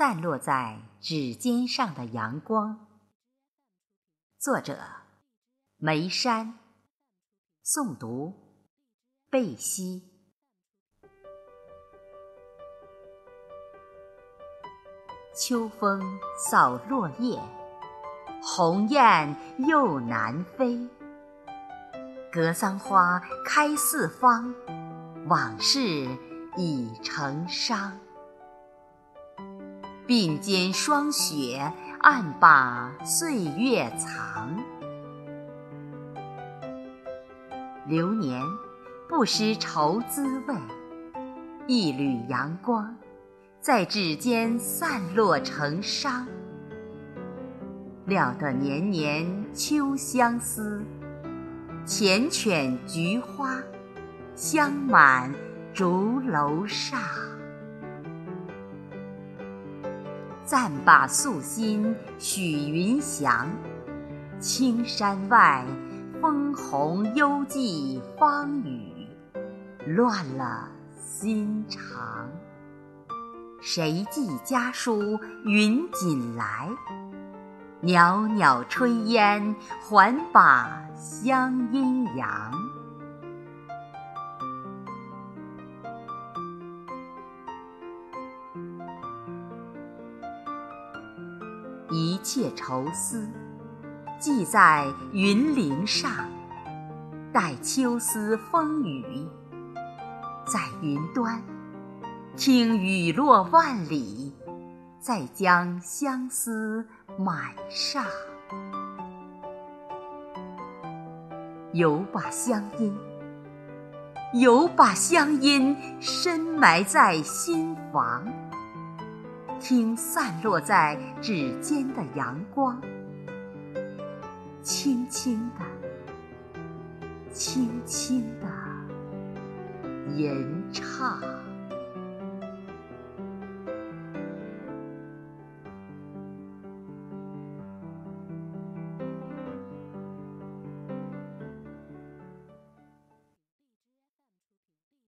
散落在指尖上的阳光。作者：梅山。诵读：贝西。秋风扫落叶，鸿雁又南飞。格桑花开四方，往事已成伤。鬓间霜雪，暗把岁月藏。流年不识愁滋味，一缕阳光在指尖散落成殇。料得年年秋相思，缱绻菊花香满竹楼上。暂把素心许云翔，青山外，枫红幽寂方雨，乱了心肠。谁寄家书云锦来？袅袅炊烟还把乡音扬。一切愁思，寄在云林上，待秋思风雨，在云端，听雨落万里，再将相思满上。有把乡音，有把乡音，深埋在心房。听散落在指尖的阳光，轻轻地、轻轻地吟唱。